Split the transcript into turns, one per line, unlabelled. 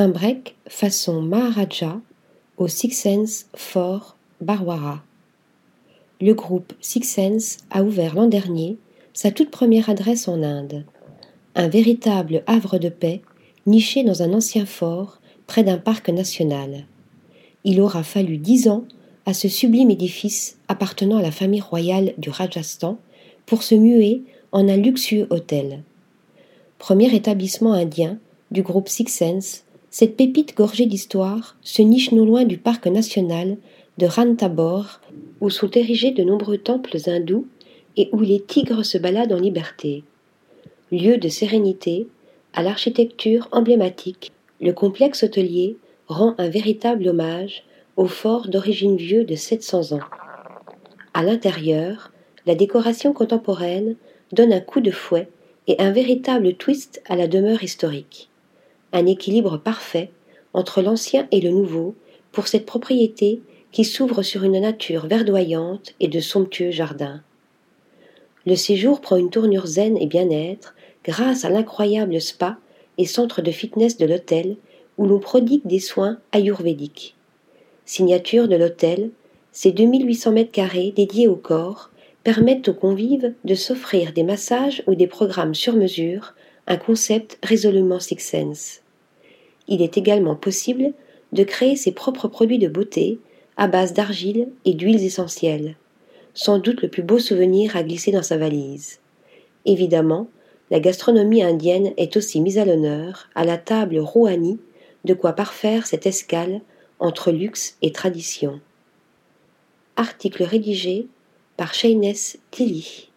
Un break façon Maharaja au Six Sense Fort Barwara. Le groupe Six Sense a ouvert l'an dernier sa toute première adresse en Inde. Un véritable havre de paix niché dans un ancien fort près d'un parc national. Il aura fallu dix ans à ce sublime édifice appartenant à la famille royale du Rajasthan pour se muer en un luxueux hôtel. Premier établissement indien du groupe Six Sense, cette pépite gorgée d'histoire se niche non loin du parc national de Ranthambore, où sont érigés de nombreux temples hindous et où les tigres se baladent en liberté. Lieu de sérénité, à l'architecture emblématique, le complexe hôtelier rend un véritable hommage au fort d'origine vieux de 700 ans. À l'intérieur, la décoration contemporaine donne un coup de fouet et un véritable twist à la demeure historique. Un équilibre parfait entre l'ancien et le nouveau pour cette propriété qui s'ouvre sur une nature verdoyante et de somptueux jardins. Le séjour prend une tournure zen et bien-être grâce à l'incroyable spa et centre de fitness de l'hôtel où l'on prodigue des soins ayurvédiques. Signature de l'hôtel, ces 2800 mètres carrés dédiés au corps permettent aux convives de s'offrir des massages ou des programmes sur mesure, un concept résolument Six Sense. Il est également possible de créer ses propres produits de beauté à base d'argile et d'huiles essentielles. Sans doute le plus beau souvenir à glisser dans sa valise. Évidemment, la gastronomie indienne est aussi mise à l'honneur à la table rouhani, de quoi parfaire cette escale entre luxe et tradition. Article rédigé par Shayness Tilly.